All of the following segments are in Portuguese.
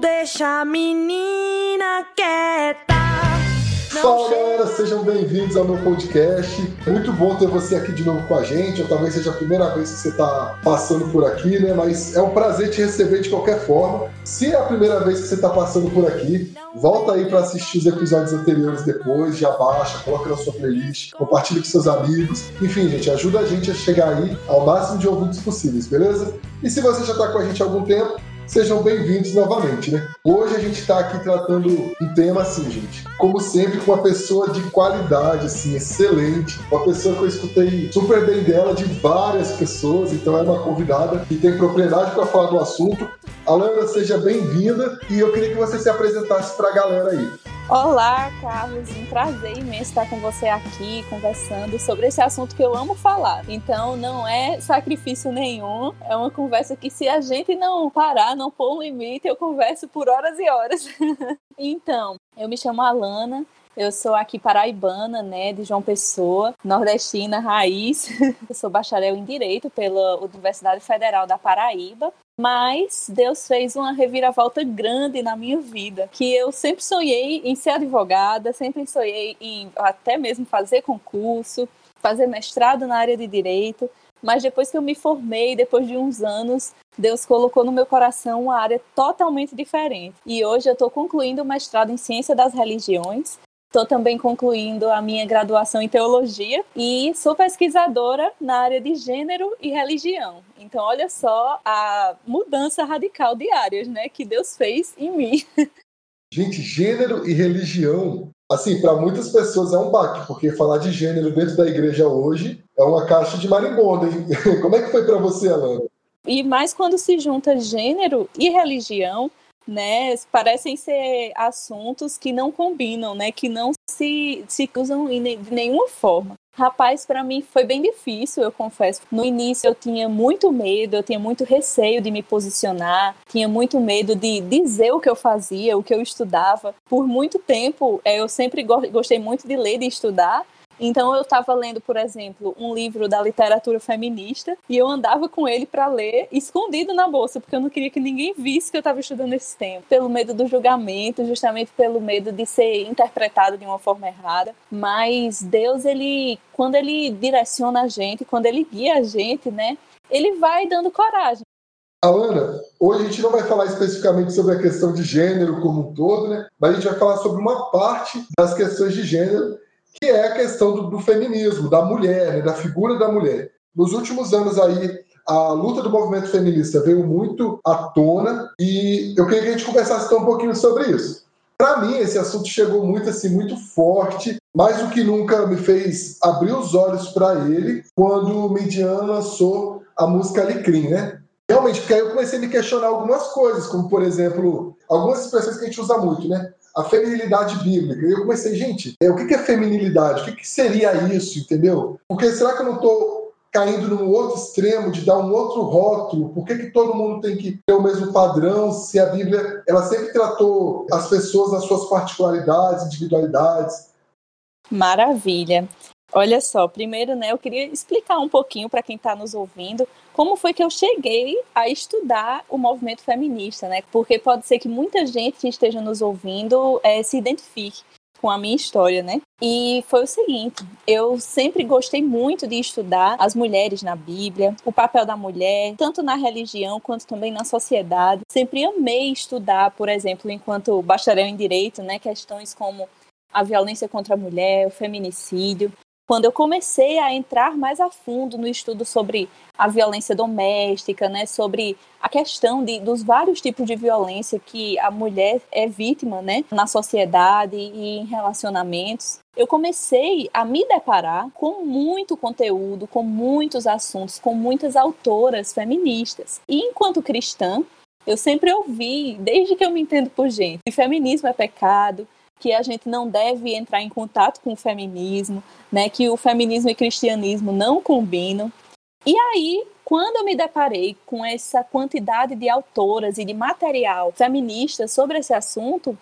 deixa a menina quieta. Fala galera, sejam bem-vindos ao meu podcast. Muito bom ter você aqui de novo com a gente. Ou talvez seja a primeira vez que você está passando por aqui, né? Mas é um prazer te receber de qualquer forma. Se é a primeira vez que você está passando por aqui, volta aí para assistir os episódios anteriores depois, já baixa, coloca na sua playlist, compartilha com seus amigos. Enfim, gente, ajuda a gente a chegar aí ao máximo de ouvintes possíveis, beleza? E se você já está com a gente há algum tempo, sejam bem-vindos novamente, né? Hoje a gente está aqui tratando um tema assim, gente. Como sempre, com uma pessoa de qualidade, assim, excelente. Uma pessoa que eu escutei super bem dela de várias pessoas, então é uma convidada que tem propriedade para falar do assunto. Alana, seja bem-vinda e eu queria que você se apresentasse para a galera aí. Olá, Carlos. Um prazer imenso estar com você aqui conversando sobre esse assunto que eu amo falar. Então, não é sacrifício nenhum, é uma conversa que, se a gente não parar, não pôr um limite, eu converso por horas e horas. então, eu me chamo Alana. Eu sou aqui paraibana, né, de João Pessoa, nordestina raiz. Eu sou bacharel em Direito pela Universidade Federal da Paraíba mas Deus fez uma reviravolta grande na minha vida, que eu sempre sonhei em ser advogada, sempre sonhei em até mesmo fazer concurso, fazer mestrado na área de direito, mas depois que eu me formei, depois de uns anos, Deus colocou no meu coração uma área totalmente diferente. E hoje eu estou concluindo o mestrado em Ciência das Religiões Estou também concluindo a minha graduação em teologia e sou pesquisadora na área de gênero e religião. Então, olha só a mudança radical de áreas, né, que Deus fez em mim. Gente, gênero e religião, assim, para muitas pessoas é um baque, porque falar de gênero dentro da igreja hoje é uma caixa de marimbondo, hein? Como é que foi para você, Alana? E mais quando se junta gênero e religião, né, parecem ser assuntos que não combinam, né, que não se, se usam de nenhuma forma. Rapaz, para mim foi bem difícil, eu confesso. No início eu tinha muito medo, eu tinha muito receio de me posicionar, tinha muito medo de dizer o que eu fazia, o que eu estudava. Por muito tempo, eh, eu sempre gostei muito de ler, de estudar, então eu estava lendo, por exemplo, um livro da literatura feminista e eu andava com ele para ler escondido na bolsa, porque eu não queria que ninguém visse que eu estava estudando esse tempo, pelo medo do julgamento, justamente pelo medo de ser interpretado de uma forma errada. Mas Deus, ele, quando ele direciona a gente, quando ele guia a gente, né, ele vai dando coragem. Alana, hoje a gente não vai falar especificamente sobre a questão de gênero como um todo, né? Mas a gente vai falar sobre uma parte das questões de gênero que é a questão do, do feminismo, da mulher, né, da figura da mulher. Nos últimos anos aí, a luta do movimento feminista veio muito à tona e eu queria que a gente conversasse um pouquinho sobre isso. Para mim, esse assunto chegou muito assim, muito forte, mais do que nunca me fez abrir os olhos para ele quando o Midian lançou a música Alecrim, né? Realmente, porque aí eu comecei a me questionar algumas coisas, como por exemplo, algumas expressões que a gente usa muito, né? A feminilidade bíblica. E eu comecei, gente, é, o que é feminilidade? O que, que seria isso, entendeu? Porque será que eu não estou caindo num outro extremo de dar um outro rótulo? Por que, que todo mundo tem que ter o mesmo padrão? Se a Bíblia ela sempre tratou as pessoas nas suas particularidades, individualidades. Maravilha. Olha só, primeiro, né, eu queria explicar um pouquinho para quem está nos ouvindo como foi que eu cheguei a estudar o movimento feminista, né? Porque pode ser que muita gente que esteja nos ouvindo é, se identifique com a minha história, né? E foi o seguinte: eu sempre gostei muito de estudar as mulheres na Bíblia, o papel da mulher, tanto na religião quanto também na sociedade. Sempre amei estudar, por exemplo, enquanto bacharel em direito, né, questões como a violência contra a mulher, o feminicídio quando eu comecei a entrar mais a fundo no estudo sobre a violência doméstica, né, sobre a questão de, dos vários tipos de violência que a mulher é vítima né, na sociedade e em relacionamentos, eu comecei a me deparar com muito conteúdo, com muitos assuntos, com muitas autoras feministas. E enquanto cristã, eu sempre ouvi, desde que eu me entendo por gente, que feminismo é pecado, que a gente não deve entrar em contato com o feminismo, né, que o feminismo e cristianismo não combinam. E aí, quando eu me deparei com essa quantidade de autoras e de material feminista sobre esse assunto,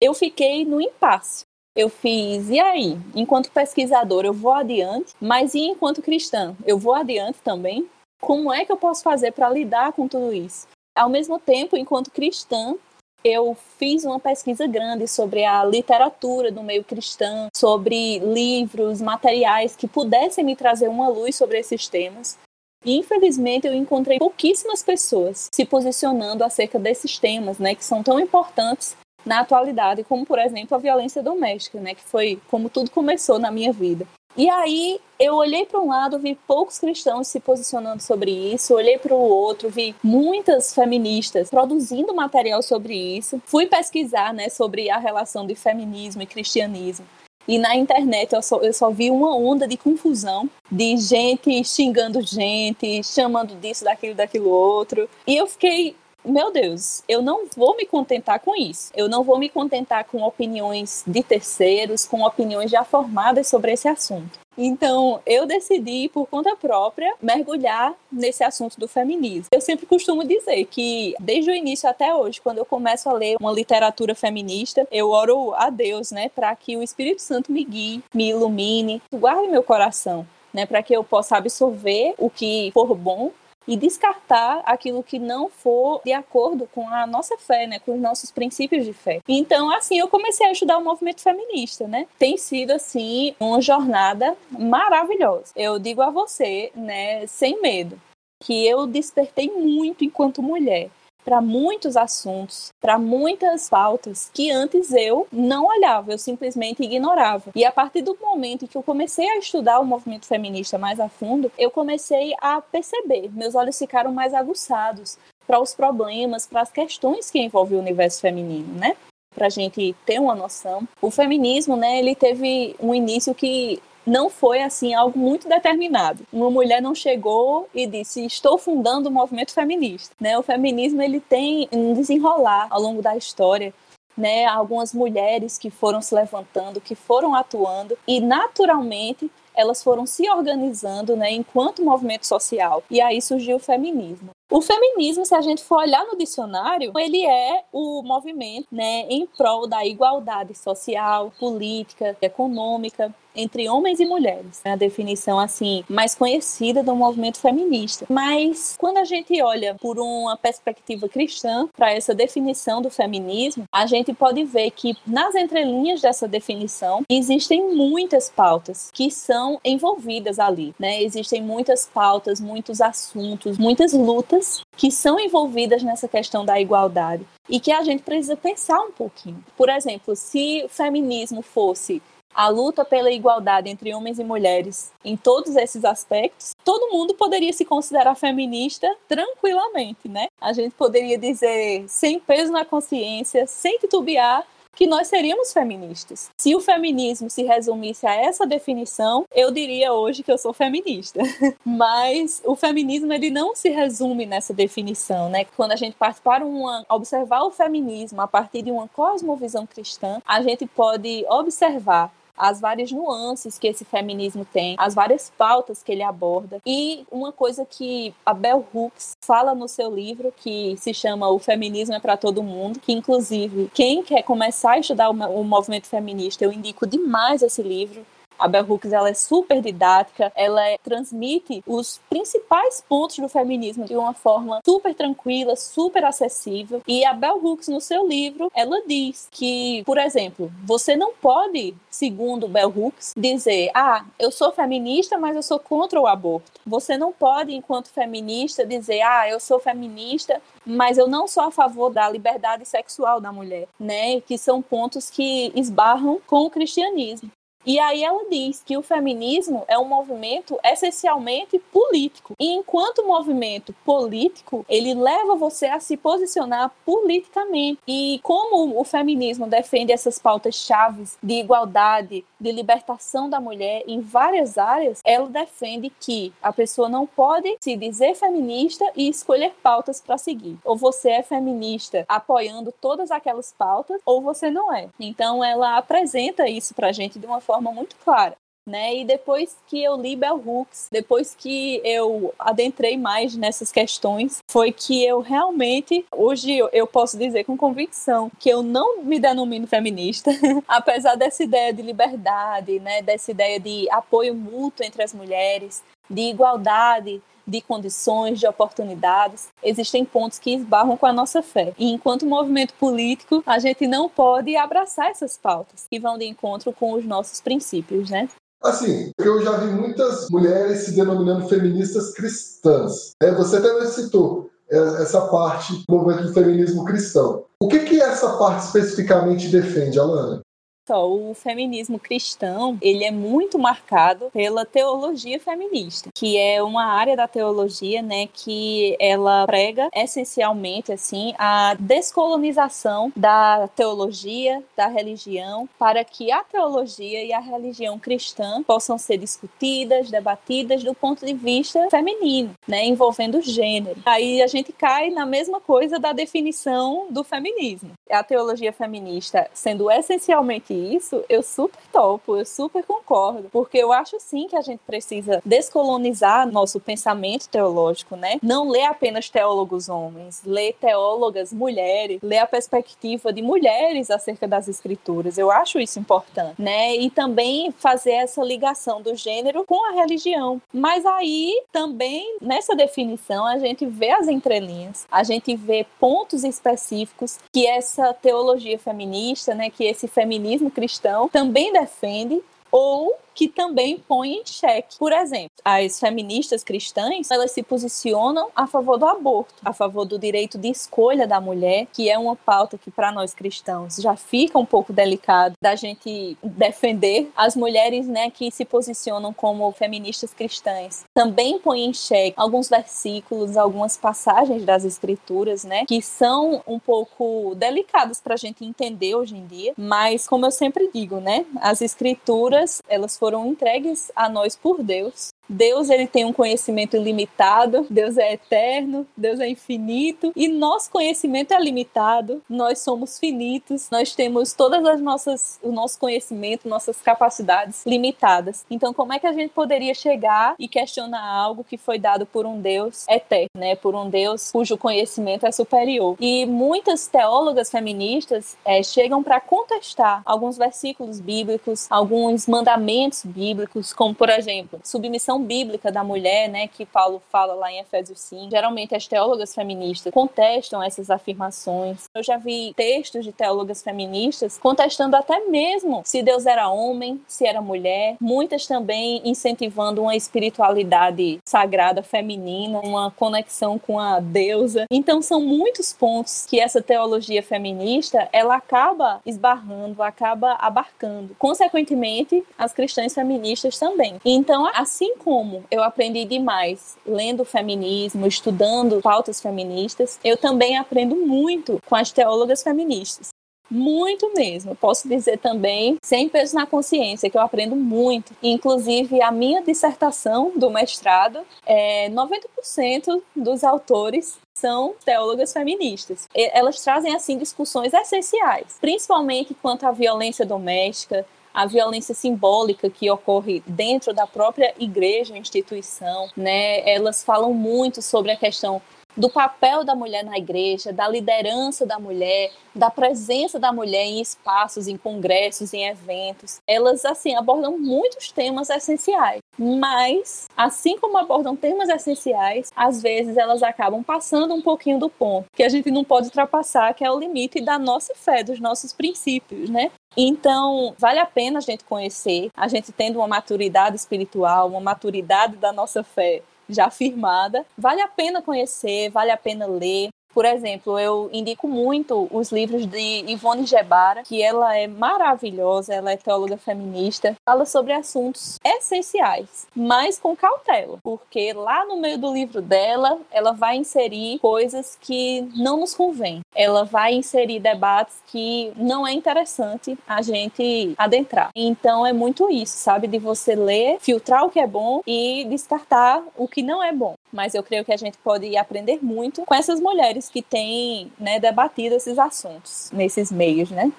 eu fiquei no impasse. Eu fiz, e aí? Enquanto pesquisadora, eu vou adiante, mas e enquanto cristã? Eu vou adiante também? Como é que eu posso fazer para lidar com tudo isso? Ao mesmo tempo, enquanto cristã, eu fiz uma pesquisa grande sobre a literatura do meio cristão, sobre livros, materiais que pudessem me trazer uma luz sobre esses temas. Infelizmente eu encontrei pouquíssimas pessoas se posicionando acerca desses temas, né, que são tão importantes na atualidade, como por exemplo a violência doméstica, né, que foi como tudo começou na minha vida. E aí eu olhei para um lado, vi poucos cristãos se posicionando sobre isso, olhei para o outro, vi muitas feministas produzindo material sobre isso. Fui pesquisar, né, sobre a relação de feminismo e cristianismo. E na internet eu só, eu só vi uma onda de confusão, de gente xingando gente, chamando disso, daquilo, daquilo outro. E eu fiquei meu Deus, eu não vou me contentar com isso. Eu não vou me contentar com opiniões de terceiros, com opiniões já formadas sobre esse assunto. Então, eu decidi, por conta própria, mergulhar nesse assunto do feminismo. Eu sempre costumo dizer que, desde o início até hoje, quando eu começo a ler uma literatura feminista, eu oro a Deus, né, para que o Espírito Santo me guie, me ilumine, guarde meu coração. Né, para que eu possa absorver o que for bom e descartar aquilo que não for de acordo com a nossa fé, né, com os nossos princípios de fé. Então, assim, eu comecei a estudar o movimento feminista, né? Tem sido assim uma jornada maravilhosa. Eu digo a você, né, sem medo, que eu despertei muito enquanto mulher para muitos assuntos, para muitas pautas que antes eu não olhava, eu simplesmente ignorava. E a partir do momento que eu comecei a estudar o movimento feminista mais a fundo, eu comecei a perceber, meus olhos ficaram mais aguçados para os problemas, para as questões que envolvem o universo feminino, né? Para a gente ter uma noção, o feminismo, né, ele teve um início que não foi assim algo muito determinado. Uma mulher não chegou e disse: "Estou fundando o movimento feminista". Né? O feminismo ele tem um desenrolar ao longo da história. Né, algumas mulheres que foram se levantando, que foram atuando e naturalmente elas foram se organizando né, enquanto movimento social. E aí surgiu o feminismo. O feminismo, se a gente for olhar no dicionário, ele é o movimento né, em prol da igualdade social, política, econômica entre homens e mulheres. É a definição assim mais conhecida do movimento feminista. Mas quando a gente olha por uma perspectiva cristã para essa definição do feminismo, a gente pode ver que nas entrelinhas dessa definição existem muitas pautas que são envolvidas ali, né? Existem muitas pautas, muitos assuntos, muitas lutas que são envolvidas nessa questão da igualdade e que a gente precisa pensar um pouquinho. Por exemplo, se o feminismo fosse a luta pela igualdade entre homens e mulheres em todos esses aspectos, todo mundo poderia se considerar feminista tranquilamente, né? A gente poderia dizer sem peso na consciência, sem titubear, que nós seríamos feministas. Se o feminismo se resumisse a essa definição, eu diria hoje que eu sou feminista. Mas o feminismo ele não se resume nessa definição, né? Quando a gente parte para uma observar o feminismo a partir de uma cosmovisão cristã, a gente pode observar as várias nuances que esse feminismo tem, as várias pautas que ele aborda. E uma coisa que a Bell Hooks fala no seu livro, que se chama O Feminismo é para Todo Mundo, que inclusive quem quer começar a estudar o movimento feminista, eu indico demais esse livro. A Bell Hooks ela é super didática, ela é, transmite os principais pontos do feminismo de uma forma super tranquila, super acessível. E a Bell Hooks, no seu livro, ela diz que, por exemplo, você não pode, segundo Bell Hooks, dizer: ah, eu sou feminista, mas eu sou contra o aborto. Você não pode, enquanto feminista, dizer: ah, eu sou feminista, mas eu não sou a favor da liberdade sexual da mulher, né? Que são pontos que esbarram com o cristianismo. E aí ela diz que o feminismo é um movimento essencialmente político. E enquanto movimento político, ele leva você a se posicionar politicamente. E como o feminismo defende essas pautas chaves de igualdade, de libertação da mulher em várias áreas, ela defende que a pessoa não pode se dizer feminista e escolher pautas para seguir. Ou você é feminista apoiando todas aquelas pautas, ou você não é. Então ela apresenta isso para a gente de uma forma muito clara. Né? E depois que eu li Bell Hooks, depois que eu adentrei mais nessas questões, foi que eu realmente, hoje eu posso dizer com convicção que eu não me denomino feminista, apesar dessa ideia de liberdade, né? Dessa ideia de apoio mútuo entre as mulheres, de igualdade, de condições, de oportunidades, existem pontos que esbarram com a nossa fé. E enquanto movimento político, a gente não pode abraçar essas pautas que vão de encontro com os nossos princípios, né? Assim, eu já vi muitas mulheres se denominando feministas cristãs. É, você até citou é, essa parte do movimento do feminismo cristão. O que, que essa parte especificamente defende, Alana? Só, o feminismo cristão, ele é muito marcado pela teologia feminista, que é uma área da teologia, né, que ela prega essencialmente assim a descolonização da teologia, da religião, para que a teologia e a religião cristã possam ser discutidas, debatidas do ponto de vista feminino, né, envolvendo gênero. Aí a gente cai na mesma coisa da definição do feminismo. A teologia feminista sendo essencialmente isso, eu super topo, eu super concordo, porque eu acho sim que a gente precisa descolonizar nosso pensamento teológico, né? Não ler apenas teólogos homens, ler teólogas mulheres, ler a perspectiva de mulheres acerca das escrituras. Eu acho isso importante, né? E também fazer essa ligação do gênero com a religião. Mas aí também nessa definição a gente vê as entrelinhas, a gente vê pontos específicos que essa teologia feminista, né, que esse feminismo cristão também defende ou que também põe em xeque. Por exemplo, as feministas cristãs, elas se posicionam a favor do aborto, a favor do direito de escolha da mulher, que é uma pauta que para nós cristãos já fica um pouco delicado da gente defender as mulheres, né, que se posicionam como feministas cristãs. Também põe em xeque alguns versículos, algumas passagens das escrituras, né, que são um pouco delicadas para a gente entender hoje em dia, mas como eu sempre digo, né, as escrituras, elas foram entregues a nós por Deus Deus ele tem um conhecimento ilimitado, Deus é eterno, Deus é infinito e nosso conhecimento é limitado. Nós somos finitos, nós temos todas as nossas o nosso conhecimento, nossas capacidades limitadas. Então, como é que a gente poderia chegar e questionar algo que foi dado por um Deus eterno, né? Por um Deus cujo conhecimento é superior. E muitas teólogas feministas é, chegam para contestar alguns versículos bíblicos, alguns mandamentos bíblicos, como por exemplo, submissão bíblica da mulher, né, que Paulo fala lá em Efésios 5. Geralmente as teólogas feministas contestam essas afirmações. Eu já vi textos de teólogas feministas contestando até mesmo se Deus era homem, se era mulher. Muitas também incentivando uma espiritualidade sagrada feminina, uma conexão com a deusa. Então são muitos pontos que essa teologia feminista, ela acaba esbarrando, acaba abarcando. Consequentemente, as cristãs feministas também. Então, assim como eu aprendi demais lendo feminismo, estudando pautas feministas, eu também aprendo muito com as teólogas feministas. Muito mesmo. Posso dizer também, sem peso na consciência, que eu aprendo muito. Inclusive, a minha dissertação do mestrado, é 90% dos autores são teólogas feministas. Elas trazem, assim, discussões essenciais, principalmente quanto à violência doméstica, a violência simbólica que ocorre dentro da própria igreja, instituição, né? Elas falam muito sobre a questão do papel da mulher na igreja, da liderança da mulher, da presença da mulher em espaços, em congressos, em eventos. Elas assim abordam muitos temas essenciais, mas assim como abordam temas essenciais, às vezes elas acabam passando um pouquinho do ponto que a gente não pode ultrapassar, que é o limite da nossa fé, dos nossos princípios, né? Então, vale a pena a gente conhecer, a gente tendo uma maturidade espiritual, uma maturidade da nossa fé já firmada. Vale a pena conhecer, vale a pena ler. Por exemplo, eu indico muito os livros de Ivone Gebara, que ela é maravilhosa, ela é teóloga feminista, fala sobre assuntos essenciais, mas com cautela, porque lá no meio do livro dela, ela vai inserir coisas que não nos convêm. Ela vai inserir debates que não é interessante a gente adentrar. Então é muito isso, sabe, de você ler, filtrar o que é bom e descartar o que não é bom. Mas eu creio que a gente pode aprender muito com essas mulheres que têm né, debatido esses assuntos nesses meios, né?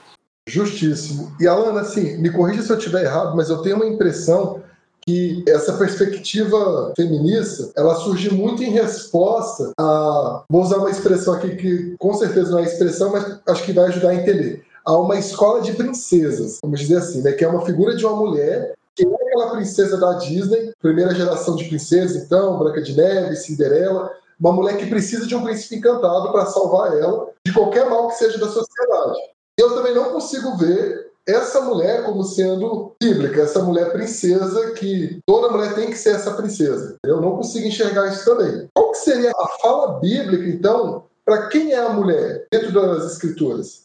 Justíssimo. E Alana, assim, me corrija se eu estiver errado, mas eu tenho uma impressão que essa perspectiva feminista ela surge muito em resposta a vou usar uma expressão aqui que com certeza não é expressão mas acho que vai ajudar a entender a uma escola de princesas vamos dizer assim né que é uma figura de uma mulher que é aquela princesa da Disney primeira geração de princesas então Branca de Neve Cinderela uma mulher que precisa de um príncipe encantado para salvar ela de qualquer mal que seja da sociedade eu também não consigo ver essa mulher como sendo bíblica, essa mulher princesa que toda mulher tem que ser essa princesa. Eu não consigo enxergar isso também. Qual que seria a fala bíblica, então, para quem é a mulher dentro das escrituras?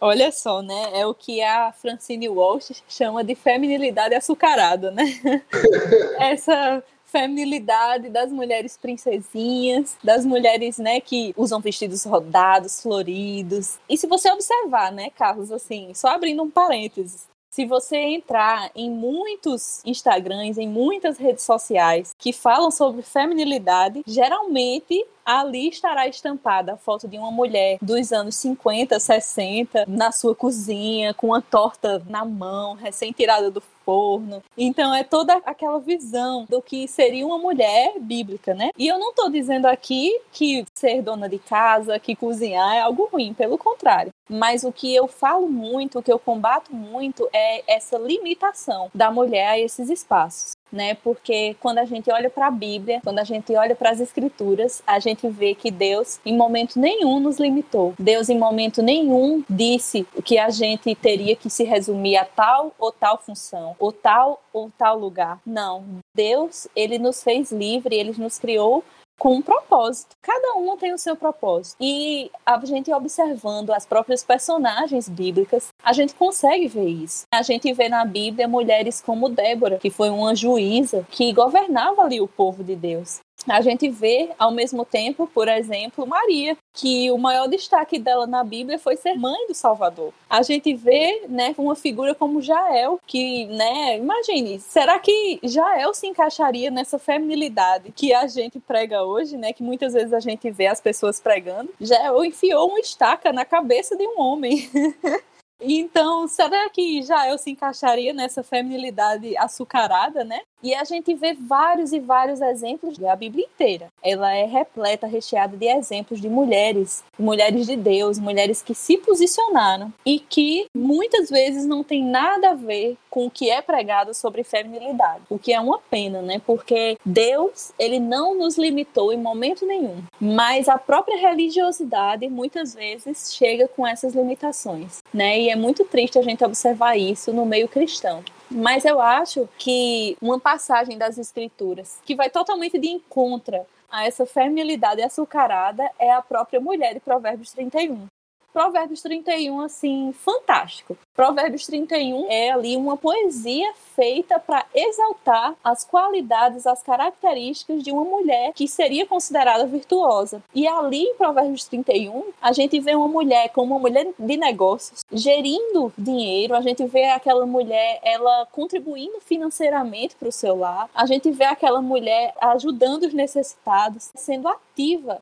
Olha só, né? É o que a Francine Walsh chama de feminilidade açucarada, né? Essa feminilidade das mulheres princesinhas, das mulheres, né, que usam vestidos rodados, floridos. E se você observar, né, Carlos, assim, só abrindo um parênteses, se você entrar em muitos Instagrams, em muitas redes sociais que falam sobre feminilidade, geralmente ali estará estampada a foto de uma mulher dos anos 50, 60, na sua cozinha, com uma torta na mão, recém-tirada do forno. Então é toda aquela visão do que seria uma mulher bíblica, né? E eu não estou dizendo aqui que ser dona de casa, que cozinhar é algo ruim, pelo contrário. Mas o que eu falo muito, o que eu combato muito é essa limitação da mulher a esses espaços né? Porque quando a gente olha para a Bíblia, quando a gente olha para as Escrituras, a gente vê que Deus em momento nenhum nos limitou. Deus em momento nenhum disse que a gente teria que se resumir a tal ou tal função, ou tal ou tal lugar. Não. Deus, ele nos fez livre, ele nos criou com um propósito. Cada uma tem o seu propósito. E a gente observando as próprias personagens bíblicas, a gente consegue ver isso. A gente vê na Bíblia mulheres como Débora, que foi uma juíza que governava ali o povo de Deus a gente vê ao mesmo tempo, por exemplo, Maria, que o maior destaque dela na Bíblia foi ser mãe do Salvador. A gente vê, né, uma figura como Jael, que, né, imagine, será que Jael se encaixaria nessa feminilidade que a gente prega hoje, né, que muitas vezes a gente vê as pessoas pregando? Jael enfiou uma estaca na cabeça de um homem. Então, será que Jael se encaixaria nessa feminilidade açucarada, né? E a gente vê vários e vários exemplos da Bíblia inteira. Ela é repleta, recheada de exemplos de mulheres, mulheres de Deus, mulheres que se posicionaram e que muitas vezes não tem nada a ver com o que é pregado sobre feminilidade. O que é uma pena, né? Porque Deus, ele não nos limitou em momento nenhum, mas a própria religiosidade muitas vezes chega com essas limitações, né? E é muito triste a gente observar isso no meio cristão. Mas eu acho que uma passagem das escrituras que vai totalmente de encontro a essa feminilidade açucarada é a própria mulher de Provérbios 31. Provérbios 31, assim, fantástico. Provérbios 31 é ali uma poesia feita para exaltar as qualidades, as características de uma mulher que seria considerada virtuosa. E ali em Provérbios 31, a gente vê uma mulher como uma mulher de negócios, gerindo dinheiro, a gente vê aquela mulher ela contribuindo financeiramente para o seu lar, a gente vê aquela mulher ajudando os necessitados, sendo ativa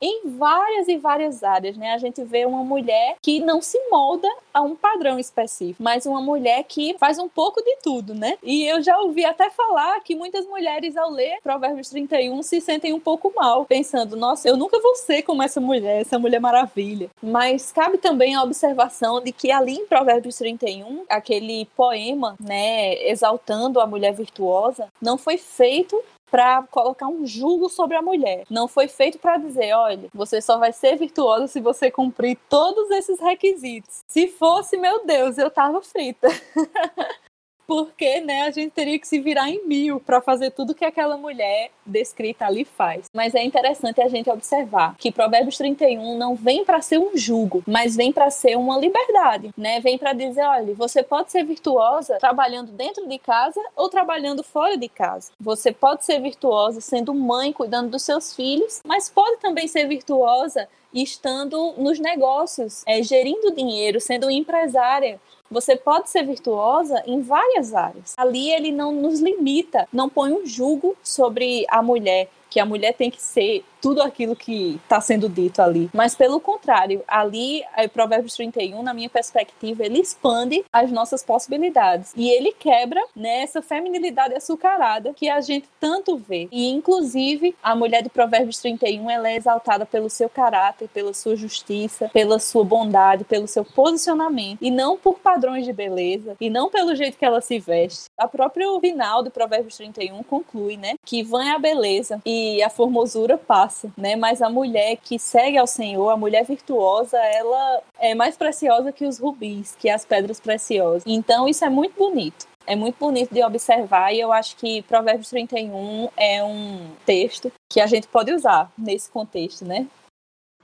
em várias e várias áreas, né? A gente vê uma mulher que não se molda a um padrão específico, mas uma mulher que faz um pouco de tudo, né? E eu já ouvi até falar que muitas mulheres, ao ler Provérbios 31, se sentem um pouco mal, pensando: nossa, eu nunca vou ser como essa mulher, essa mulher maravilha. Mas cabe também a observação de que ali em Provérbios 31, aquele poema, né, exaltando a mulher virtuosa, não foi feito para colocar um jugo sobre a mulher. Não foi feito para dizer, olha, você só vai ser virtuosa se você cumprir todos esses requisitos. Se fosse, meu Deus, eu tava frita. porque né, a gente teria que se virar em mil para fazer tudo que aquela mulher descrita ali faz. Mas é interessante a gente observar que Provérbios 31 não vem para ser um jugo, mas vem para ser uma liberdade, né? Vem para dizer, olha, você pode ser virtuosa trabalhando dentro de casa ou trabalhando fora de casa. Você pode ser virtuosa sendo mãe, cuidando dos seus filhos, mas pode também ser virtuosa estando nos negócios, é, gerindo dinheiro, sendo empresária, você pode ser virtuosa em várias áreas. Ali ele não nos limita, não põe um jugo sobre a mulher, que a mulher tem que ser tudo aquilo que está sendo dito ali. Mas pelo contrário, ali, é, Provérbios 31, na minha perspectiva, ele expande as nossas possibilidades. E ele quebra né, essa feminilidade açucarada que a gente tanto vê. E, inclusive, a mulher de Provérbios 31 ela é exaltada pelo seu caráter, pela sua justiça, pela sua bondade, pelo seu posicionamento, e não por padrões de beleza, e não pelo jeito que ela se veste. A própria final de Provérbios 31 conclui, né, que vã é a beleza e a formosura passa, né, mas a mulher que segue ao Senhor, a mulher virtuosa, ela é mais preciosa que os rubis, que as pedras preciosas. Então isso é muito bonito é muito bonito de observar e eu acho que Provérbios 31 é um texto que a gente pode usar nesse contexto, né?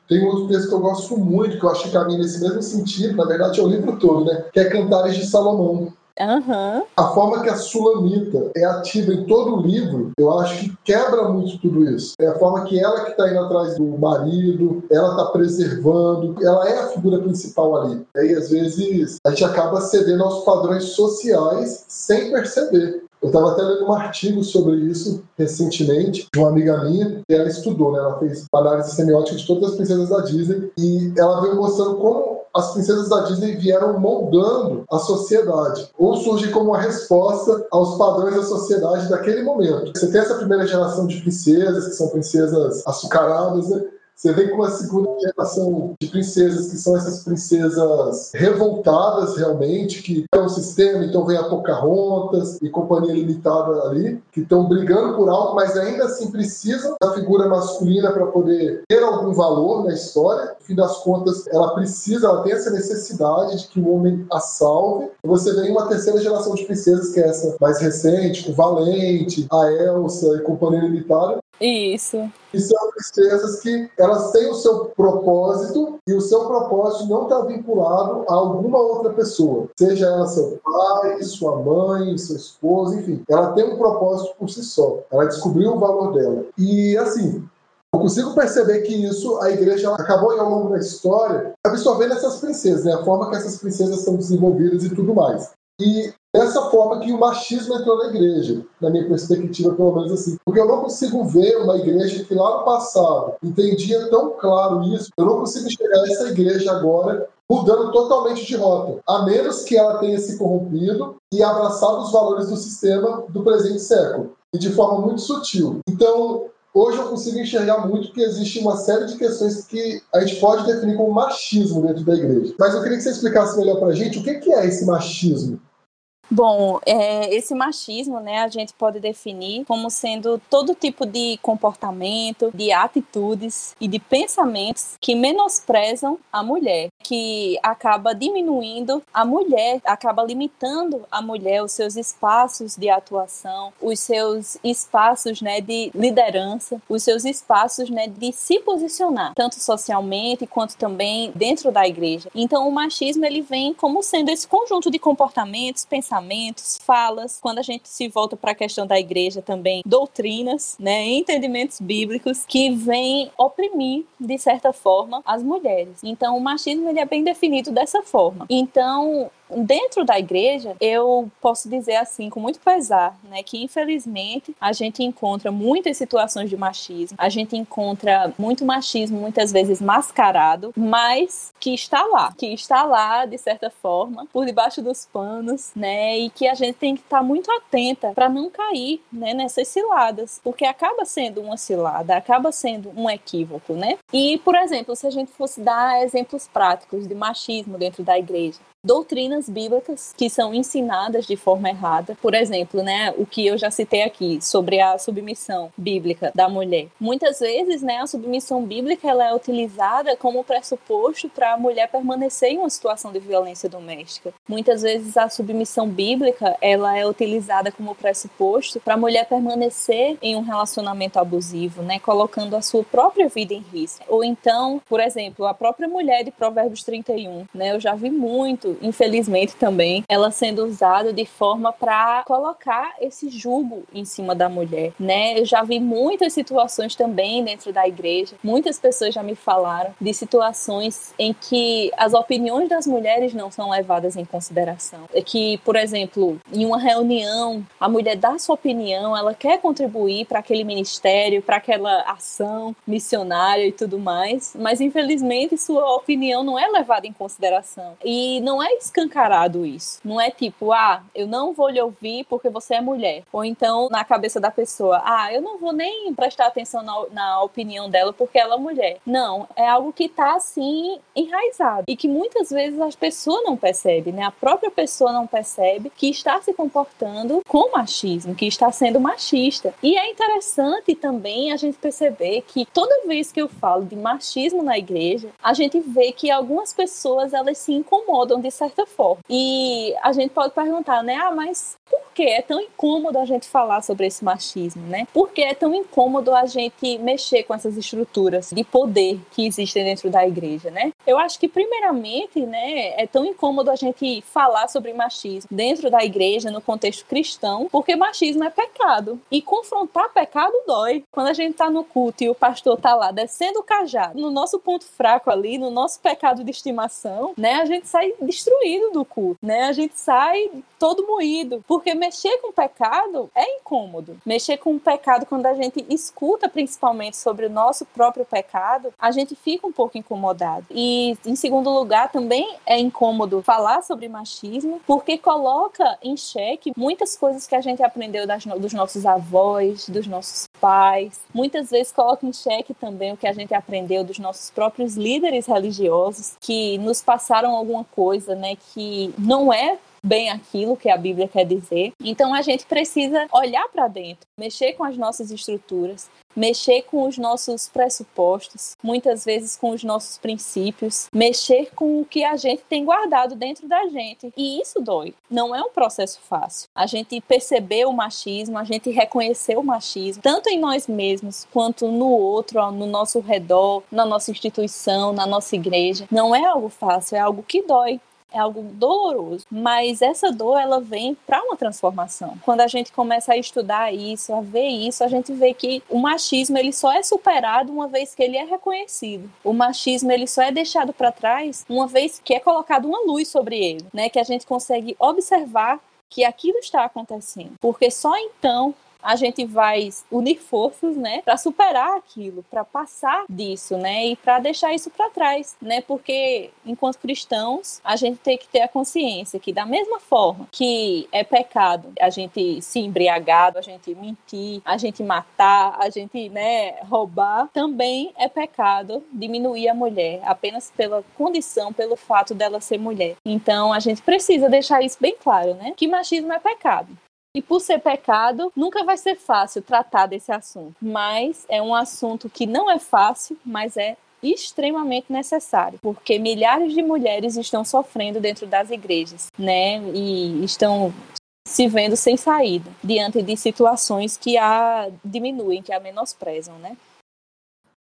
Tem outro texto que eu gosto muito, que eu acho que caminha nesse mesmo sentido, na verdade é o livro todo, né? Que é Cantares de Salomão. Uhum. A forma que a Sulamita é ativa em todo o livro, eu acho que quebra muito tudo isso. É a forma que ela que está indo atrás do marido, ela está preservando, ela é a figura principal ali. E aí, às vezes, a gente acaba cedendo aos padrões sociais sem perceber. Eu estava até lendo um artigo sobre isso recentemente, de uma amiga minha, que ela estudou, né? Ela fez análise semiótica de todas as princesas da Disney, e ela veio mostrando como as princesas da Disney vieram moldando a sociedade, ou surge como uma resposta aos padrões da sociedade daquele momento. Você tem essa primeira geração de princesas, que são princesas açucaradas, né? Você vem com a segunda geração de princesas, que são essas princesas revoltadas realmente, que é um sistema, então vem a Pocahontas e companhia limitada ali, que estão brigando por algo, mas ainda assim precisam da figura masculina para poder ter algum valor na história. No fim das contas, ela precisa, ela tem essa necessidade de que o homem a salve. Você vem uma terceira geração de princesas, que é essa mais recente, com Valente, a Elsa e companhia limitada, isso. E são princesas que elas têm o seu propósito e o seu propósito não está vinculado a alguma outra pessoa. Seja ela seu pai, sua mãe, seu esposo, enfim. Ela tem um propósito por si só. Ela descobriu o valor dela. E assim, eu consigo perceber que isso a igreja acabou ao longo da história absorvendo essas princesas, né? a forma que essas princesas são desenvolvidas e tudo mais. E dessa forma que o machismo entrou na igreja, na minha perspectiva, pelo menos assim. Porque eu não consigo ver uma igreja que lá no passado entendia tão claro isso, eu não consigo a essa igreja agora mudando totalmente de rota, a menos que ela tenha se corrompido e abraçado os valores do sistema do presente século, e de forma muito sutil. Então, hoje eu consigo enxergar muito que existe uma série de questões que a gente pode definir como machismo dentro da igreja. Mas eu queria que você explicasse melhor pra gente o que é esse machismo. Bom, é, esse machismo, né, a gente pode definir como sendo todo tipo de comportamento, de atitudes e de pensamentos que menosprezam a mulher, que acaba diminuindo a mulher, acaba limitando a mulher os seus espaços de atuação, os seus espaços, né, de liderança, os seus espaços, né, de se posicionar, tanto socialmente quanto também dentro da igreja. Então, o machismo ele vem como sendo esse conjunto de comportamentos, pensamentos pensamentos, falas, quando a gente se volta para a questão da igreja também, doutrinas, né, entendimentos bíblicos que vêm oprimir de certa forma as mulheres. Então o machismo ele é bem definido dessa forma. Então Dentro da igreja, eu posso dizer assim, com muito pesar, né, que infelizmente a gente encontra muitas situações de machismo, a gente encontra muito machismo, muitas vezes mascarado, mas que está lá, que está lá de certa forma, por debaixo dos panos, né, e que a gente tem que estar muito atenta para não cair, né, nessas ciladas, porque acaba sendo uma cilada, acaba sendo um equívoco, né? E, por exemplo, se a gente fosse dar exemplos práticos de machismo dentro da igreja, doutrinas bíblicas que são ensinadas de forma errada. Por exemplo, né, o que eu já citei aqui sobre a submissão bíblica da mulher. Muitas vezes, né, a submissão bíblica ela é utilizada como pressuposto para a mulher permanecer em uma situação de violência doméstica. Muitas vezes a submissão bíblica ela é utilizada como pressuposto para a mulher permanecer em um relacionamento abusivo, né, colocando a sua própria vida em risco. Ou então, por exemplo, a própria mulher de Provérbios 31, né, eu já vi muito infelizmente infelizmente também, ela sendo usada de forma para colocar esse jugo em cima da mulher, né? Eu já vi muitas situações também dentro da igreja, muitas pessoas já me falaram de situações em que as opiniões das mulheres não são levadas em consideração. É que, por exemplo, em uma reunião, a mulher dá sua opinião, ela quer contribuir para aquele ministério, para aquela ação missionária e tudo mais, mas infelizmente sua opinião não é levada em consideração. E não é escancarado isso. Não é tipo, ah, eu não vou lhe ouvir porque você é mulher. Ou então, na cabeça da pessoa, ah, eu não vou nem prestar atenção na, na opinião dela porque ela é mulher. Não, é algo que tá assim enraizado e que muitas vezes as pessoas não percebem, né? A própria pessoa não percebe que está se comportando com machismo, que está sendo machista. E é interessante também a gente perceber que toda vez que eu falo de machismo na igreja, a gente vê que algumas pessoas elas se incomodam de certa forma. E a gente pode perguntar, né? Ah, mas por que é tão incômodo a gente falar sobre esse machismo, né? Por que é tão incômodo a gente mexer com essas estruturas de poder que existem dentro da igreja, né? Eu acho que primeiramente, né, é tão incômodo a gente falar sobre machismo dentro da igreja no contexto cristão, porque machismo é pecado. E confrontar pecado dói. Quando a gente tá no culto e o pastor tá lá descendo o cajado, no nosso ponto fraco ali, no nosso pecado de estimação, né, a gente sai destruído do culto, né? A gente sai todo moído, porque mexer com o pecado é incômodo. Mexer com o pecado quando a gente escuta principalmente sobre o nosso próprio pecado, a gente fica um pouco incomodado. E em segundo lugar, também é incômodo falar sobre machismo, porque coloca em xeque muitas coisas que a gente aprendeu das, dos nossos avós, dos nossos pais. Muitas vezes coloca em xeque também o que a gente aprendeu dos nossos próprios líderes religiosos que nos passaram alguma coisa, né, que não é bem aquilo que a Bíblia quer dizer. Então a gente precisa olhar para dentro, mexer com as nossas estruturas, mexer com os nossos pressupostos, muitas vezes com os nossos princípios, mexer com o que a gente tem guardado dentro da gente. E isso dói. Não é um processo fácil. A gente perceber o machismo, a gente reconhecer o machismo, tanto em nós mesmos quanto no outro, no nosso redor, na nossa instituição, na nossa igreja. Não é algo fácil, é algo que dói é algo doloroso, mas essa dor ela vem para uma transformação. Quando a gente começa a estudar isso, a ver isso, a gente vê que o machismo ele só é superado uma vez que ele é reconhecido. O machismo ele só é deixado para trás uma vez que é colocado uma luz sobre ele, né? Que a gente consegue observar que aquilo está acontecendo. Porque só então a gente vai unir forças, né, para superar aquilo, para passar disso, né, e para deixar isso para trás, né, porque enquanto cristãos a gente tem que ter a consciência que da mesma forma que é pecado a gente se embriagar, a gente mentir, a gente matar, a gente, né, roubar, também é pecado diminuir a mulher apenas pela condição, pelo fato dela ser mulher. Então a gente precisa deixar isso bem claro, né, que machismo é pecado. E por ser pecado, nunca vai ser fácil tratar desse assunto. Mas é um assunto que não é fácil, mas é extremamente necessário, porque milhares de mulheres estão sofrendo dentro das igrejas, né? E estão se vendo sem saída diante de situações que a diminuem, que a menosprezam, né?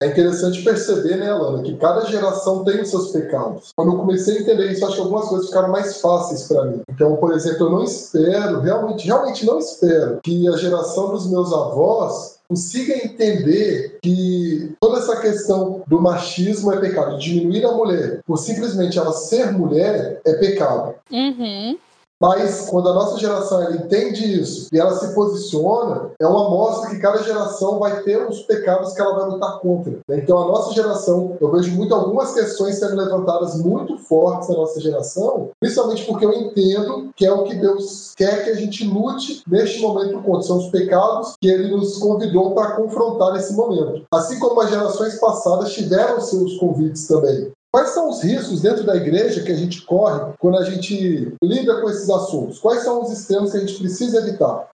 É interessante perceber, né, Alana, que cada geração tem os seus pecados. Quando eu comecei a entender isso, acho que algumas coisas ficaram mais fáceis para mim. Então, por exemplo, eu não espero, realmente, realmente não espero que a geração dos meus avós consiga entender que toda essa questão do machismo é pecado, diminuir a mulher por simplesmente ela ser mulher é pecado. Uhum. Mas quando a nossa geração ela entende isso e ela se posiciona, é uma mostra que cada geração vai ter os pecados que ela vai lutar contra. Né? Então a nossa geração, eu vejo muito algumas questões sendo levantadas muito fortes na nossa geração, principalmente porque eu entendo que é o que Deus quer que a gente lute neste momento contra. São os pecados que Ele nos convidou para confrontar nesse momento. Assim como as gerações passadas tiveram seus convites também. Quais são os riscos dentro da igreja que a gente corre quando a gente lida com esses assuntos? Quais são os extremos que a gente precisa evitar?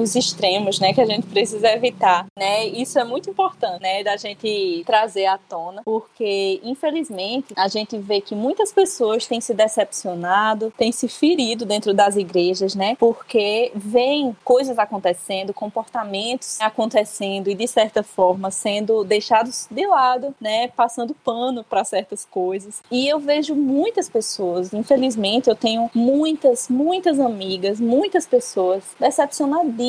Os extremos, né, que a gente precisa evitar, né? Isso é muito importante, né, da gente trazer à tona, porque infelizmente a gente vê que muitas pessoas têm se decepcionado, têm se ferido dentro das igrejas, né? Porque veem coisas acontecendo, comportamentos acontecendo e de certa forma sendo deixados de lado, né, passando pano para certas coisas. E eu vejo muitas pessoas, infelizmente, eu tenho muitas, muitas amigas, muitas pessoas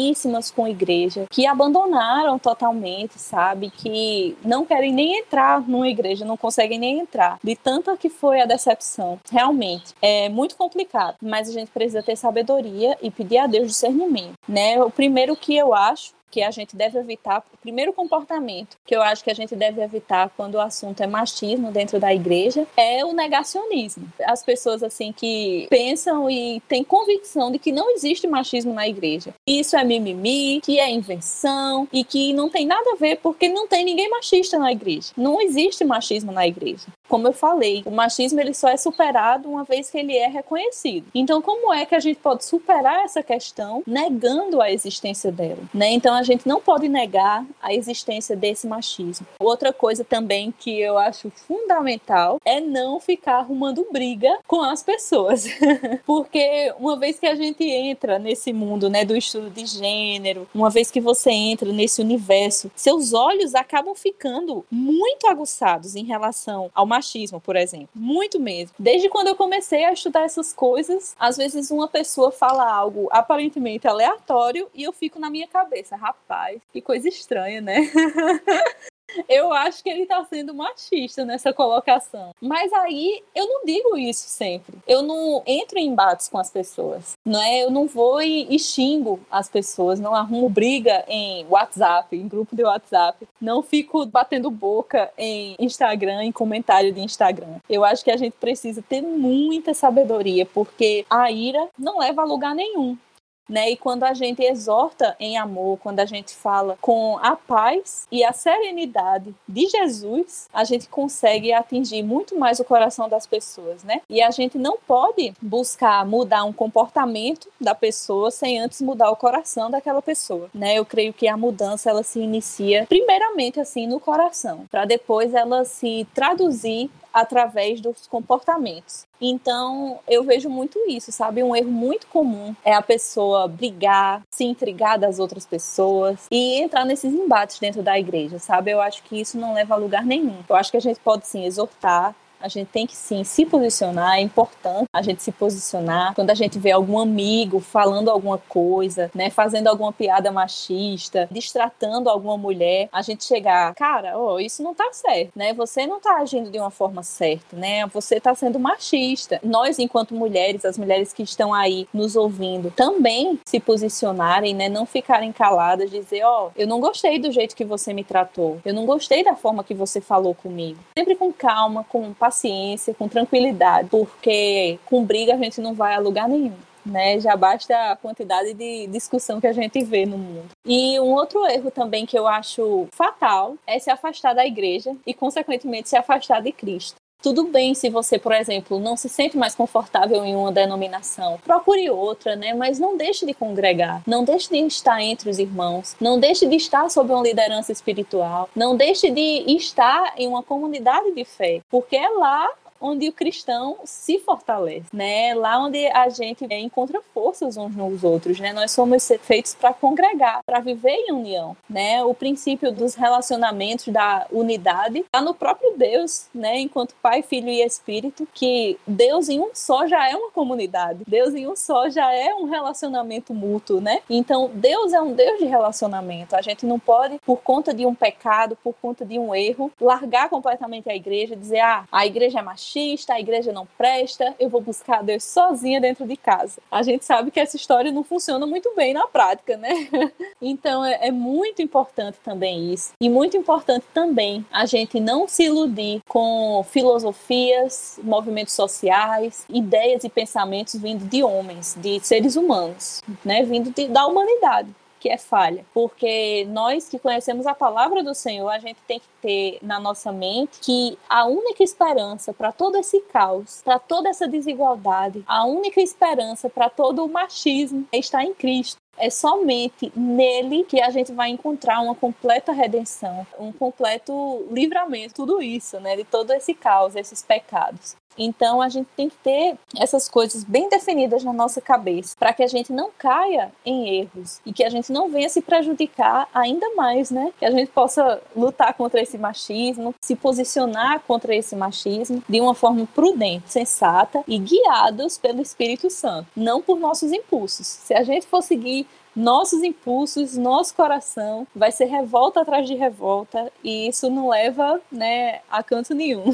decepcionadíssimas com igreja, que abandonaram totalmente, sabe? Que não querem nem entrar numa igreja, não conseguem nem entrar. De tanta que foi a decepção. Realmente, é muito complicado, mas a gente precisa ter sabedoria e pedir a Deus discernimento, né? O primeiro que eu acho que a gente deve evitar, o primeiro comportamento que eu acho que a gente deve evitar quando o assunto é machismo dentro da igreja é o negacionismo. As pessoas assim que pensam e têm convicção de que não existe machismo na igreja. Isso é mimimi, que é invenção e que não tem nada a ver porque não tem ninguém machista na igreja. Não existe machismo na igreja. Como eu falei, o machismo ele só é superado uma vez que ele é reconhecido. Então, como é que a gente pode superar essa questão negando a existência dela, né? Então, a gente não pode negar a existência desse machismo. Outra coisa também que eu acho fundamental é não ficar arrumando briga com as pessoas. Porque uma vez que a gente entra nesse mundo, né, do estudo de gênero, uma vez que você entra nesse universo, seus olhos acabam ficando muito aguçados em relação ao machismo, por exemplo. Muito mesmo. Desde quando eu comecei a estudar essas coisas, às vezes uma pessoa fala algo aparentemente aleatório e eu fico na minha cabeça, rapaz, que coisa estranha, né? eu acho que ele tá sendo machista nessa colocação. Mas aí eu não digo isso sempre. Eu não entro em embates com as pessoas, não é? Eu não vou e, e xingo as pessoas, não arrumo briga em WhatsApp, em grupo de WhatsApp, não fico batendo boca em Instagram, em comentário de Instagram. Eu acho que a gente precisa ter muita sabedoria, porque a ira não leva a lugar nenhum né? E quando a gente exorta em amor, quando a gente fala com a paz e a serenidade de Jesus, a gente consegue atingir muito mais o coração das pessoas, né? E a gente não pode buscar mudar um comportamento da pessoa sem antes mudar o coração daquela pessoa, né? Eu creio que a mudança ela se inicia primeiramente assim no coração, para depois ela se traduzir através dos comportamentos. Então, eu vejo muito isso, sabe? Um erro muito comum é a pessoa brigar, se intrigar das outras pessoas e entrar nesses embates dentro da igreja, sabe? Eu acho que isso não leva a lugar nenhum. Eu acho que a gente pode sim exortar, a gente tem que sim se posicionar, é importante a gente se posicionar. Quando a gente vê algum amigo falando alguma coisa, né, fazendo alguma piada machista, distratando alguma mulher, a gente chegar, cara, oh, isso não tá certo, né? Você não tá agindo de uma forma certa, né? Você tá sendo machista. Nós, enquanto mulheres, as mulheres que estão aí nos ouvindo, também se posicionarem, né? Não ficarem caladas, dizer, ó, oh, eu não gostei do jeito que você me tratou, eu não gostei da forma que você falou comigo. Sempre com calma, com paciência paciência, com tranquilidade, porque com briga a gente não vai a lugar nenhum. Né, já basta a quantidade de discussão que a gente vê no mundo. E um outro erro também que eu acho fatal é se afastar da igreja e, consequentemente, se afastar de Cristo. Tudo bem se você, por exemplo, não se sente mais confortável em uma denominação. Procure outra, né? Mas não deixe de congregar. Não deixe de estar entre os irmãos. Não deixe de estar sob uma liderança espiritual. Não deixe de estar em uma comunidade de fé. Porque é lá onde o cristão se fortalece, né? Lá onde a gente encontra forças uns nos outros, né? Nós somos feitos para congregar, para viver em união, né? O princípio dos relacionamentos da unidade está no próprio Deus, né? Enquanto Pai, Filho e Espírito, que Deus em um só já é uma comunidade. Deus em um só já é um relacionamento mútuo, né? Então, Deus é um Deus de relacionamento. A gente não pode, por conta de um pecado, por conta de um erro, largar completamente a igreja, dizer, ah, a igreja é machista machista, a igreja não presta, eu vou buscar Deus sozinha dentro de casa. A gente sabe que essa história não funciona muito bem na prática, né? Então é, é muito importante também isso. E muito importante também a gente não se iludir com filosofias, movimentos sociais, ideias e pensamentos vindo de homens, de seres humanos, né? Vindo de, da humanidade que é falha. Porque nós que conhecemos a palavra do Senhor, a gente tem que ter na nossa mente que a única esperança para todo esse caos, para toda essa desigualdade, a única esperança para todo o machismo está em Cristo É somente nele que a gente vai encontrar uma completa redenção, um completo livramento, tudo isso, né? De todo esse caos, esses pecados. Então a gente tem que ter essas coisas bem definidas na nossa cabeça, para que a gente não caia em erros e que a gente não venha se prejudicar ainda mais, né? Que a gente possa lutar contra esse machismo, se posicionar contra esse machismo de uma forma prudente, sensata e guiados pelo Espírito Santo, não por nossos impulsos. Se a gente for seguir nossos impulsos, nosso coração vai ser revolta atrás de revolta e isso não leva, né, a canto nenhum.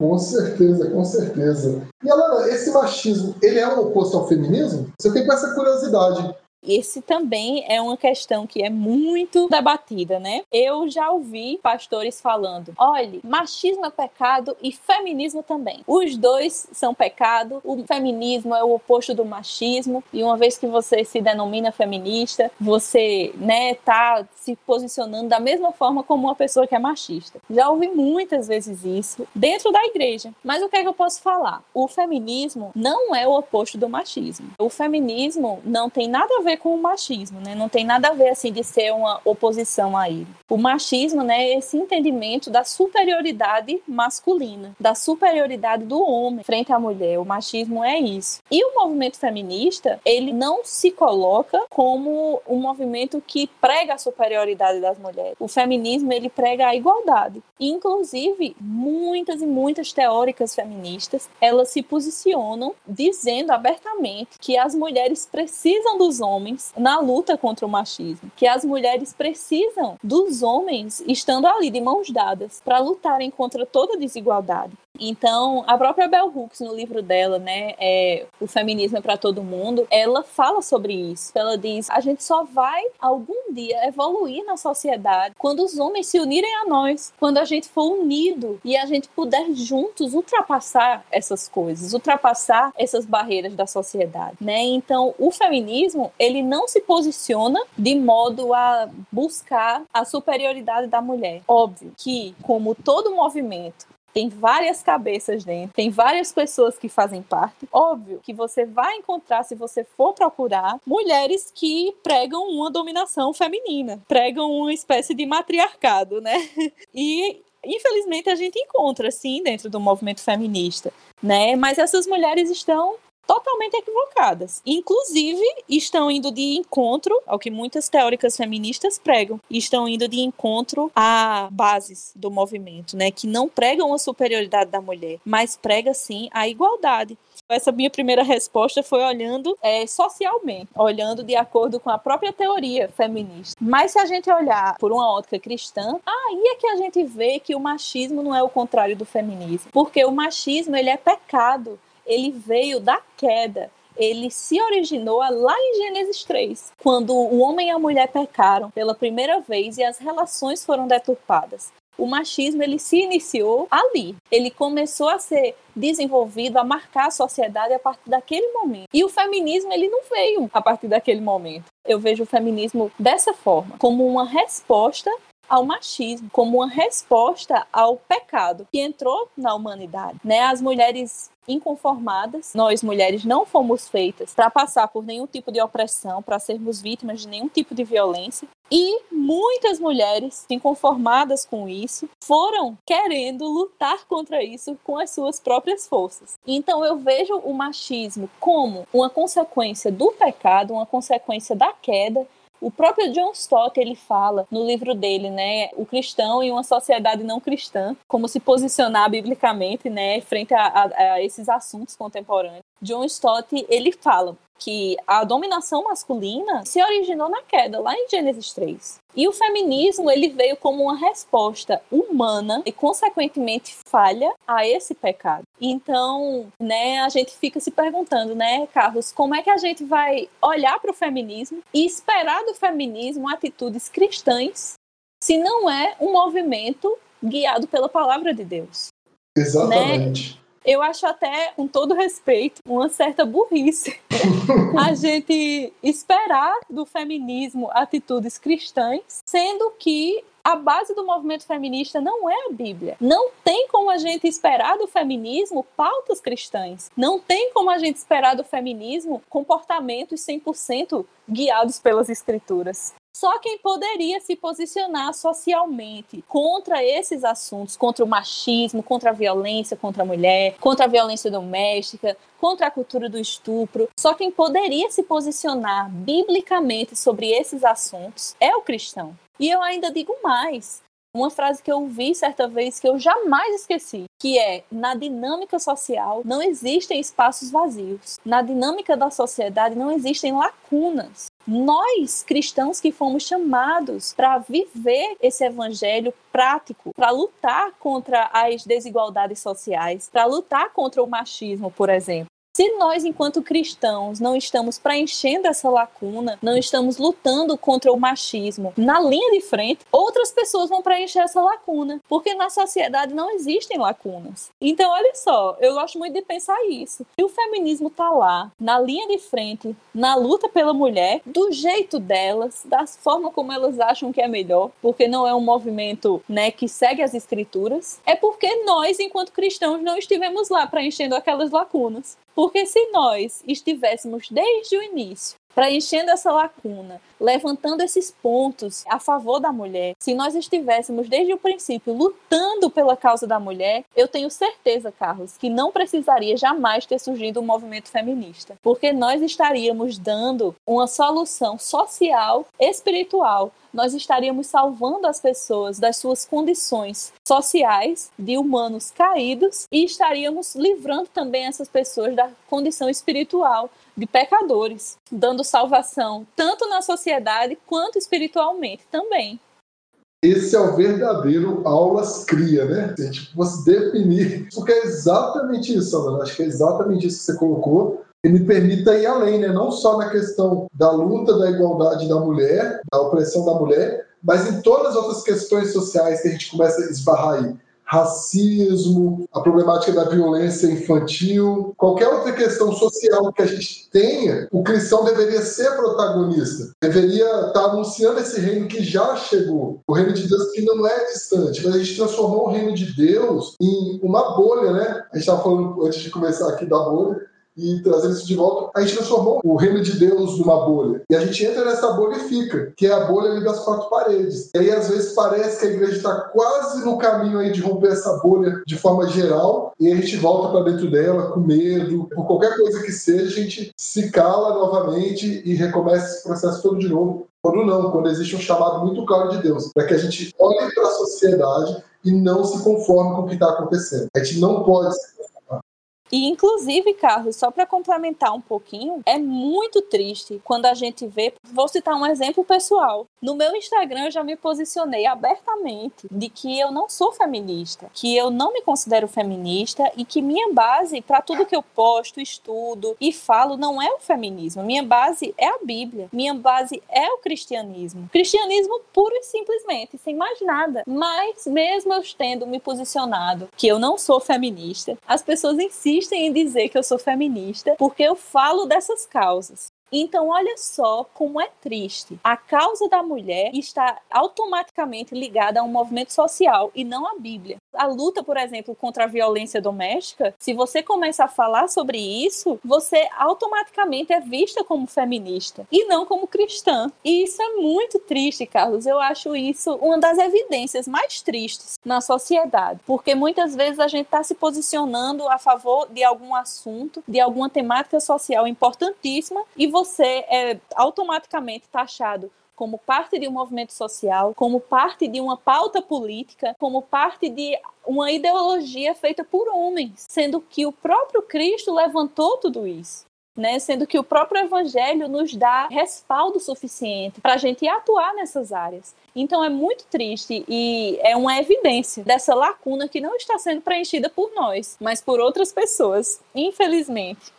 Com certeza, com certeza. E Alana, esse machismo, ele é um oposto ao feminismo? Você tem essa curiosidade. Esse também é uma questão que é muito debatida, né? Eu já ouvi pastores falando: olha, machismo é pecado e feminismo também. Os dois são pecado, o feminismo é o oposto do machismo, e uma vez que você se denomina feminista, você, né, tá se posicionando da mesma forma como uma pessoa que é machista. Já ouvi muitas vezes isso dentro da igreja. Mas o que é que eu posso falar? O feminismo não é o oposto do machismo. O feminismo não tem nada a ver ver com o machismo, né? Não tem nada a ver assim de ser uma oposição a ele. O machismo, né, é esse entendimento da superioridade masculina, da superioridade do homem frente à mulher. O machismo é isso. E o movimento feminista, ele não se coloca como um movimento que prega a superioridade das mulheres. O feminismo, ele prega a igualdade. Inclusive, muitas e muitas teóricas feministas, elas se posicionam dizendo abertamente que as mulheres precisam dos homens homens na luta contra o machismo, que as mulheres precisam dos homens estando ali de mãos dadas para lutarem contra toda desigualdade. Então, a própria Bell Hooks, no livro dela, né, é, O Feminismo é para Todo Mundo, ela fala sobre isso. Ela diz: a gente só vai algum dia evoluir na sociedade quando os homens se unirem a nós, quando a gente for unido e a gente puder juntos ultrapassar essas coisas, ultrapassar essas barreiras da sociedade, né? Então, o feminismo, ele não se posiciona de modo a buscar a superioridade da mulher. Óbvio que, como todo movimento tem várias cabeças dentro, tem várias pessoas que fazem parte. Óbvio que você vai encontrar, se você for procurar, mulheres que pregam uma dominação feminina, pregam uma espécie de matriarcado, né? E infelizmente a gente encontra sim dentro do movimento feminista, né? Mas essas mulheres estão totalmente equivocadas. Inclusive, estão indo de encontro ao que muitas teóricas feministas pregam. Estão indo de encontro a bases do movimento, né? Que não pregam a superioridade da mulher, mas prega sim a igualdade. Essa minha primeira resposta foi olhando é, socialmente, olhando de acordo com a própria teoria feminista. Mas se a gente olhar por uma ótica cristã, aí é que a gente vê que o machismo não é o contrário do feminismo, porque o machismo ele é pecado ele veio da queda. Ele se originou lá em Gênesis 3, quando o homem e a mulher pecaram pela primeira vez e as relações foram deturpadas. O machismo ele se iniciou ali. Ele começou a ser desenvolvido, a marcar a sociedade a partir daquele momento. E o feminismo ele não veio a partir daquele momento. Eu vejo o feminismo dessa forma, como uma resposta ao machismo, como uma resposta ao pecado que entrou na humanidade. Né? As mulheres inconformadas. Nós, mulheres, não fomos feitas para passar por nenhum tipo de opressão, para sermos vítimas de nenhum tipo de violência. E muitas mulheres, inconformadas com isso, foram querendo lutar contra isso com as suas próprias forças. Então eu vejo o machismo como uma consequência do pecado, uma consequência da queda o próprio John Stott ele fala no livro dele, né, o cristão em uma sociedade não cristã, como se posicionar biblicamente, né, frente a, a, a esses assuntos contemporâneos. John Stott ele fala que a dominação masculina se originou na queda, lá em Gênesis 3. E o feminismo ele veio como uma resposta humana e consequentemente falha a esse pecado. Então, né, a gente fica se perguntando, né, Carlos, como é que a gente vai olhar para o feminismo e esperar do feminismo atitudes cristãs se não é um movimento guiado pela palavra de Deus? Exatamente. Né? Eu acho até, com todo respeito, uma certa burrice a gente esperar do feminismo atitudes cristãs, sendo que A base do movimento feminista não é a Bíblia. Não tem como a gente esperar do feminismo pautas cristãs. Não tem como a gente esperar do feminismo comportamentos 100% guiados pelas escrituras. Só quem poderia se posicionar socialmente contra esses assuntos, contra o machismo, contra a violência contra a mulher, contra a violência doméstica, contra a cultura do estupro, só quem poderia se posicionar biblicamente sobre esses assuntos é o cristão. E eu ainda digo mais: uma frase que eu ouvi certa vez que eu jamais esqueci, que é: na dinâmica social não existem espaços vazios. Na dinâmica da sociedade não existem lacunas. Nós, cristãos que fomos chamados para viver esse evangelho prático, para lutar contra as desigualdades sociais, para lutar contra o machismo, por exemplo. Se nós, enquanto cristãos, não estamos preenchendo essa lacuna, não estamos lutando contra o machismo na linha de frente, outras pessoas vão preencher essa lacuna, porque na sociedade não existem lacunas. Então, olha só, eu gosto muito de pensar isso. E o feminismo está lá, na linha de frente, na luta pela mulher, do jeito delas, da forma como elas acham que é melhor, porque não é um movimento, né, que segue as escrituras, é porque nós, enquanto cristãos, não estivemos lá preenchendo aquelas lacunas. Porque se nós estivéssemos desde o início preenchendo essa lacuna, levantando esses pontos a favor da mulher, se nós estivéssemos desde o princípio lutando pela causa da mulher, eu tenho certeza, Carlos, que não precisaria jamais ter surgido um movimento feminista, porque nós estaríamos dando uma solução social, espiritual. Nós estaríamos salvando as pessoas das suas condições sociais de humanos caídos e estaríamos livrando também essas pessoas da condição espiritual de pecadores, dando salvação tanto na sociedade quanto espiritualmente também. Esse é o verdadeiro aulas cria, né? Se a gente fosse definir, porque é exatamente isso, Ana. Acho que é exatamente isso que você colocou me permita ir além, né? não só na questão da luta da igualdade da mulher, da opressão da mulher, mas em todas as outras questões sociais que a gente começa a esbarrar aí. Racismo, a problemática da violência infantil, qualquer outra questão social que a gente tenha, o cristão deveria ser protagonista, deveria estar anunciando esse reino que já chegou, o reino de Deus que não é distante, mas a gente transformou o reino de Deus em uma bolha, né? A gente estava falando antes de começar aqui da bolha, e trazendo isso de volta, a gente transformou o reino de Deus numa bolha. E a gente entra nessa bolha e fica, que é a bolha ali das quatro paredes. E aí, às vezes, parece que a igreja está quase no caminho aí de romper essa bolha de forma geral, e a gente volta para dentro dela com medo, por qualquer coisa que seja, a gente se cala novamente e recomeça esse processo todo de novo. Quando não, quando existe um chamado muito claro de Deus, para que a gente olhe para a sociedade e não se conforme com o que está acontecendo. A gente não pode se e, inclusive, Carlos, só para complementar um pouquinho, é muito triste quando a gente vê. Vou citar um exemplo pessoal. No meu Instagram, eu já me posicionei abertamente de que eu não sou feminista, que eu não me considero feminista e que minha base para tudo que eu posto, estudo e falo não é o feminismo. Minha base é a Bíblia. Minha base é o cristianismo. Cristianismo puro e simplesmente, sem mais nada. Mas, mesmo eu tendo me posicionado que eu não sou feminista, as pessoas insistem insistem em dizer que eu sou feminista porque eu falo dessas causas. Então, olha só como é triste. A causa da mulher está automaticamente ligada a um movimento social e não à Bíblia. A luta, por exemplo, contra a violência doméstica, se você começa a falar sobre isso, você automaticamente é vista como feminista e não como cristã. E isso é muito triste, Carlos. Eu acho isso uma das evidências mais tristes na sociedade, porque muitas vezes a gente está se posicionando a favor de algum assunto, de alguma temática social importantíssima e você você é automaticamente taxado como parte de um movimento social, como parte de uma pauta política, como parte de uma ideologia feita por homens, sendo que o próprio Cristo levantou tudo isso. Né, sendo que o próprio Evangelho nos dá respaldo suficiente para a gente atuar nessas áreas. Então é muito triste e é uma evidência dessa lacuna que não está sendo preenchida por nós, mas por outras pessoas, infelizmente.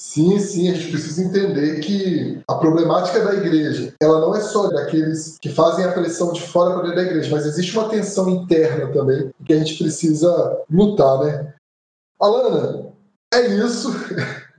Sim, sim, a gente precisa entender que a problemática da igreja, ela não é só daqueles que fazem a pressão de fora para dentro da igreja, mas existe uma tensão interna também que a gente precisa lutar, né? Alana, é isso.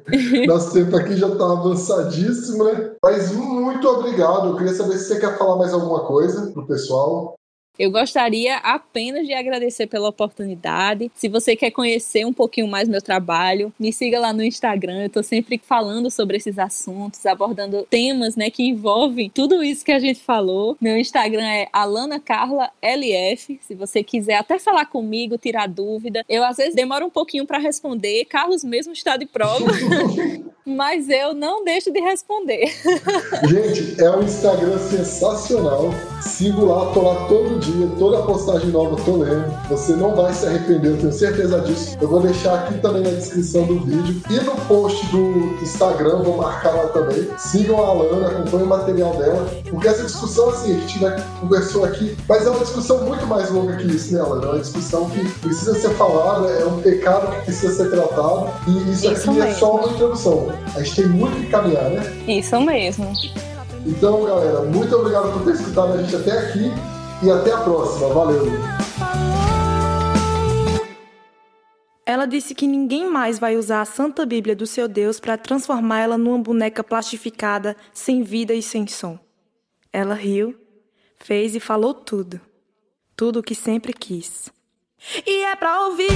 Nosso tempo aqui já está avançadíssimo, né? Mas muito obrigado. Eu queria saber se você quer falar mais alguma coisa pro pessoal. Eu gostaria apenas de agradecer pela oportunidade. Se você quer conhecer um pouquinho mais meu trabalho, me siga lá no Instagram. Eu estou sempre falando sobre esses assuntos, abordando temas, né, que envolvem tudo isso que a gente falou. Meu Instagram é Alana Carla LF. Se você quiser até falar comigo, tirar dúvida, eu às vezes demoro um pouquinho para responder. Carlos mesmo está de prova. mas eu não deixo de responder. Gente, é um Instagram sensacional. Sigo lá, tô lá todo dia, toda postagem nova tô lendo. Você não vai se arrepender, eu tenho certeza disso. Eu vou deixar aqui também na descrição do vídeo e no post do Instagram, vou marcar lá também. Sigam a Alana, acompanhem o material dela, porque essa discussão, assim, a gente né, conversou aqui, mas é uma discussão muito mais longa que isso, né, Alana? É uma discussão que precisa ser falada, é um pecado que precisa ser tratado, e isso, isso aqui é mesmo. é só uma introdução. A gente tem muito que caminhar, né? Isso mesmo. Então, galera, muito obrigado por ter escutado a gente até aqui e até a próxima. Valeu! Ela disse que ninguém mais vai usar a Santa Bíblia do seu Deus para transformá-la numa boneca plastificada, sem vida e sem som. Ela riu, fez e falou tudo. Tudo o que sempre quis. E é pra ouvir.